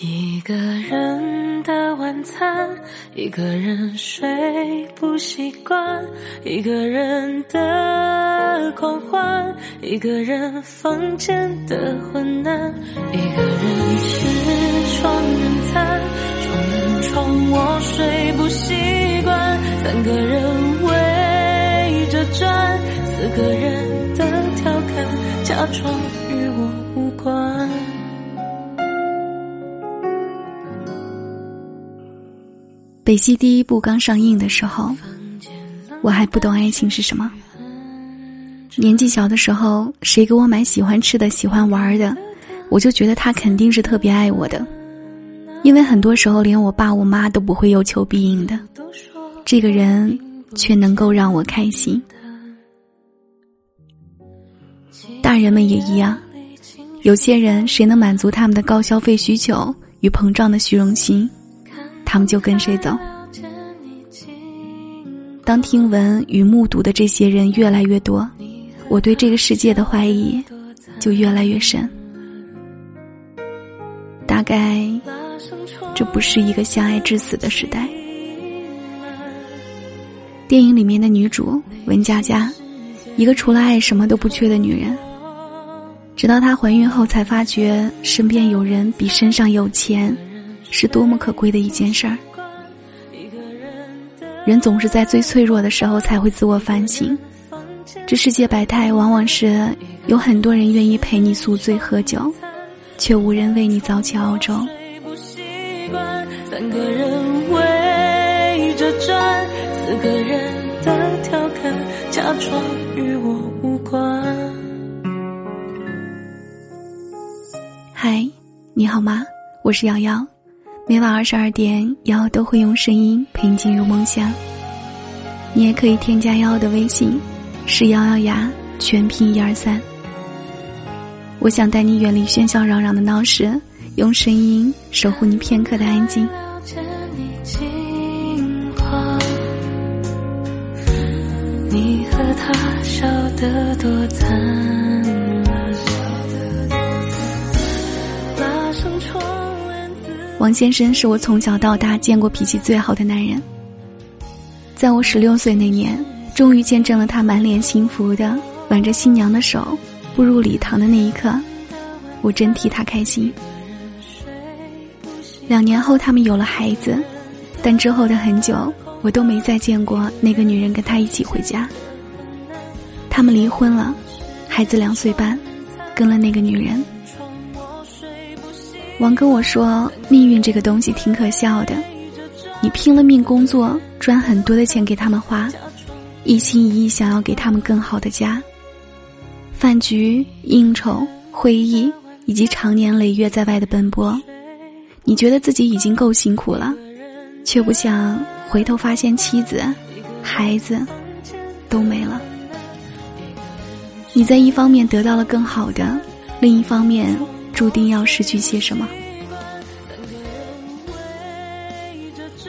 一个人的晚餐，一个人睡不习惯，一个人的狂欢，一个人房间的昏暗，一个人吃双人餐，双人床我睡不习惯，三个人围着转，四个人的调侃，假装与我无关。《北西》第一部刚上映的时候，我还不懂爱情是什么。年纪小的时候，谁给我买喜欢吃的、喜欢玩的，我就觉得他肯定是特别爱我的。因为很多时候，连我爸我妈都不会有求必应的，这个人却能够让我开心。大人们也一样，有些人谁能满足他们的高消费需求与膨胀的虚荣心？他们就跟谁走。当听闻与目睹的这些人越来越多，我对这个世界的怀疑就越来越深。大概这不是一个相爱至死的时代。电影里面的女主文佳佳，一个除了爱什么都不缺的女人，直到她怀孕后才发觉身边有人比身上有钱。是多么可贵的一件事儿。人总是在最脆弱的时候才会自我反省。这世界百态，往往是有很多人愿意陪你宿醉喝酒，却无人为你早起熬粥。三个人围着转，四个人的调侃，假装与我无关。嗨，你好吗？我是瑶瑶。每晚二十二点，瑶都会用声音陪你进入梦乡。你也可以添加瑶的微信，是瑶瑶牙，全拼一二三。我想带你远离喧嚣攘攘的闹市，用声音守护你片刻的安静。你和他笑得多惨。王先生是我从小到大见过脾气最好的男人。在我十六岁那年，终于见证了他满脸幸福的挽着新娘的手步入礼堂的那一刻，我真替他开心。两年后，他们有了孩子，但之后的很久，我都没再见过那个女人跟他一起回家。他们离婚了，孩子两岁半，跟了那个女人。王跟我说：“命运这个东西挺可笑的，你拼了命工作，赚很多的钱给他们花，一心一意想要给他们更好的家。饭局、应酬、会议，以及常年累月在外的奔波，你觉得自己已经够辛苦了，却不想回头发现妻子、孩子都没了。你在一方面得到了更好的，另一方面。”注定要失去些什么？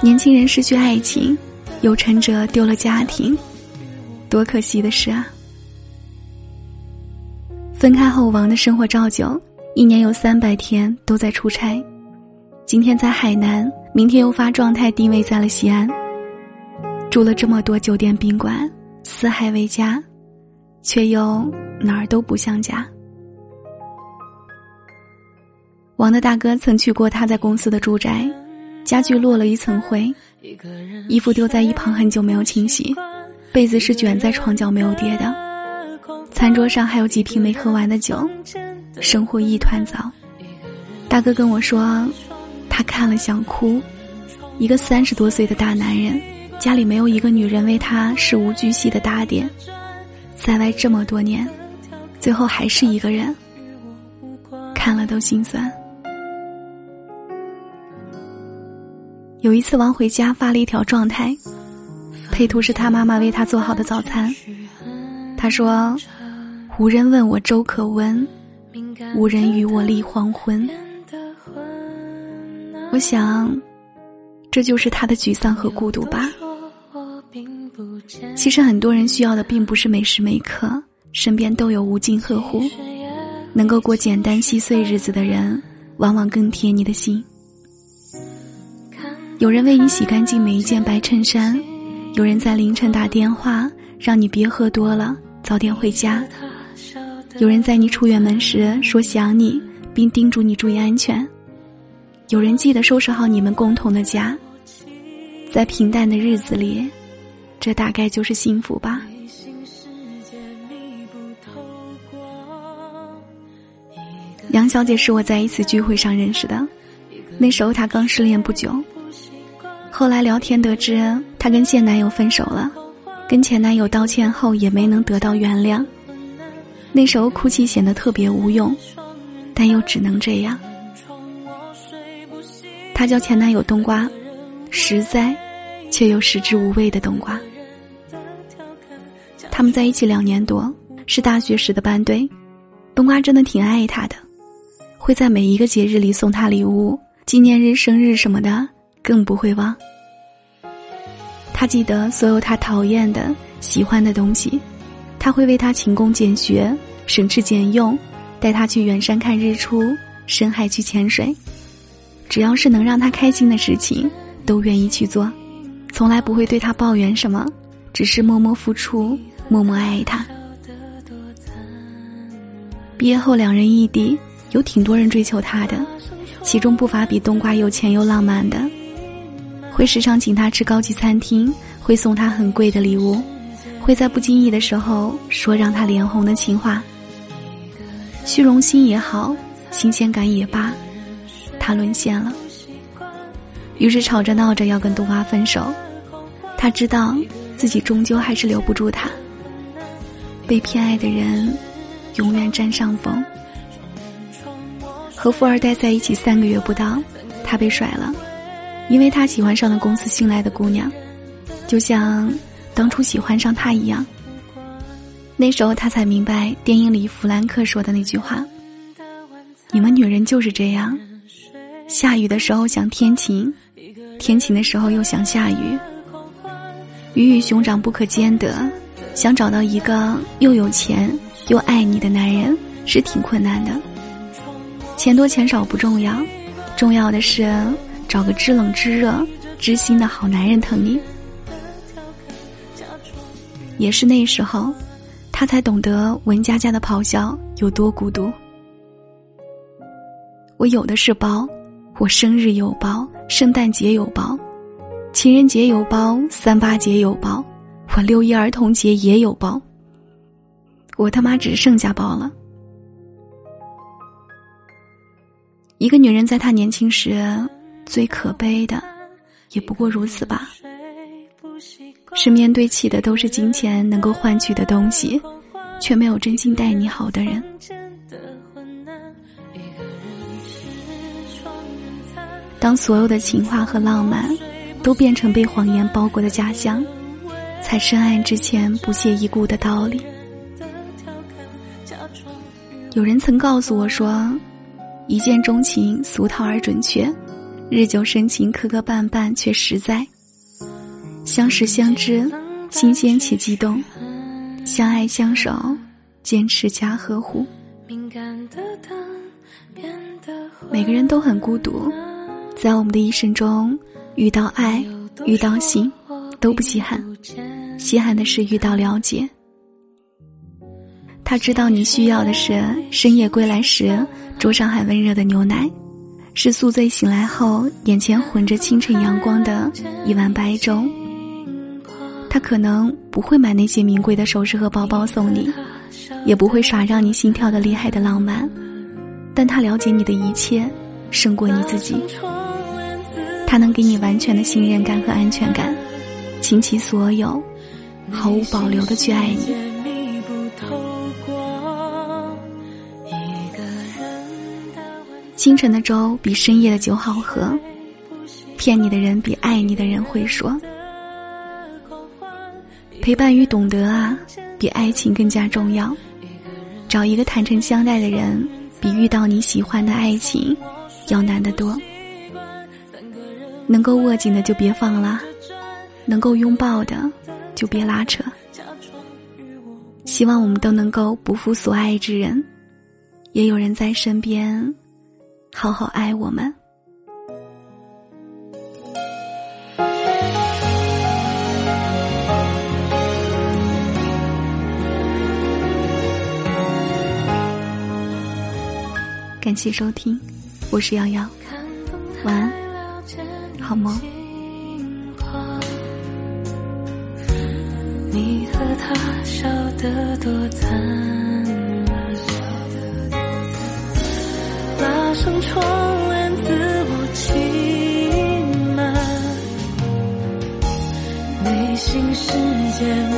年轻人失去爱情，有成者丢了家庭，多可惜的事啊！分开后，王的生活照旧，一年有三百天都在出差，今天在海南，明天又发状态定位在了西安，住了这么多酒店宾馆，四海为家，却又哪儿都不像家。王的大哥曾去过他在公司的住宅，家具落了一层灰，衣服丢在一旁很久没有清洗，被子是卷在床角没有叠的，餐桌上还有几瓶没喝完的酒，生活一团糟。大哥跟我说，他看了想哭，一个三十多岁的大男人，家里没有一个女人为他事无巨细的打点，在外这么多年，最后还是一个人，看了都心酸。有一次，王回家发了一条状态，配图是他妈妈为他做好的早餐。他说：“无人问我粥可温，无人与我立黄昏。”我想，这就是他的沮丧和孤独吧。其实，很多人需要的并不是每时每刻身边都有无尽呵护，能够过简单细碎日子的人，往往更贴你的心。有人为你洗干净每一件白衬衫，有人在凌晨打电话让你别喝多了，早点回家。有人在你出远门时说想你，并叮嘱你注意安全。有人记得收拾好你们共同的家。在平淡的日子里，这大概就是幸福吧。杨小姐是我在一次聚会上认识的，那时候她刚失恋不久。后来聊天得知，她跟现男友分手了，跟前男友道歉后也没能得到原谅。那时候哭泣显得特别无用，但又只能这样。她叫前男友冬瓜，实在却又食之无味的冬瓜。他们在一起两年多，是大学时的班队。冬瓜真的挺爱他的。会在每一个节日里送他礼物，纪念日、生日什么的更不会忘。他记得所有他讨厌的、喜欢的东西，他会为他勤工俭学、省吃俭用，带他去远山看日出、深海去潜水，只要是能让他开心的事情，都愿意去做，从来不会对他抱怨什么，只是默默付出、默默爱他。毕业后，两人异地。有挺多人追求他的，其中不乏比冬瓜有钱又浪漫的，会时常请他吃高级餐厅，会送他很贵的礼物，会在不经意的时候说让他脸红的情话。虚荣心也好，新鲜感也罢，他沦陷了。于是吵着闹着要跟冬瓜分手，他知道自己终究还是留不住他。被偏爱的人，永远占上风。和富二代在一起三个月不到，他被甩了，因为他喜欢上了公司新来的姑娘，就像当初喜欢上他一样。那时候他才明白电影里弗兰克说的那句话：“你们女人就是这样，下雨的时候想天晴，天晴的时候又想下雨，鱼与熊掌不可兼得，想找到一个又有钱又爱你的男人是挺困难的。”钱多钱少不重要，重要的是找个知冷知热、知心的好男人疼你。也是那时候，他才懂得文佳佳的咆哮有多孤独。我有的是包，我生日有包，圣诞节有包，情人节有包，三八节有包，我六一儿童节也有包。我他妈只剩下包了。一个女人在她年轻时，最可悲的，也不过如此吧。是面对起的都是金钱能够换取的东西，却没有真心待你好的人。当所有的情话和浪漫，都变成被谎言包裹的假象，才深爱之前不屑一顾的道理。有人曾告诉我说。一见钟情，俗套而准确；日久生情，磕磕绊绊却实在。相识相知，新鲜且激动；相爱相守，坚持加呵护。每个人都很孤独，在我们的一生中，遇到爱，遇到心，都不稀罕。稀罕的是遇到了解。他知道你需要的是深夜归来时。桌上还温热的牛奶，是宿醉醒来后眼前混着清晨阳光的一碗白粥。他可能不会买那些名贵的首饰和包包送你，也不会耍让你心跳的厉害的浪漫，但他了解你的一切，胜过你自己。他能给你完全的信任感和安全感，倾其所有，毫无保留的去爱你。清晨的粥比深夜的酒好喝，骗你的人比爱你的人会说。陪伴与懂得啊，比爱情更加重要。找一个坦诚相待的人，比遇到你喜欢的爱情要难得多。能够握紧的就别放了，能够拥抱的就别拉扯。希望我们都能够不负所爱之人，也有人在身边。好好爱我们。感谢收听，我是瑶瑶，晚安，好梦。你和他笑得多。拉上窗帘，自我欺瞒，内心世界。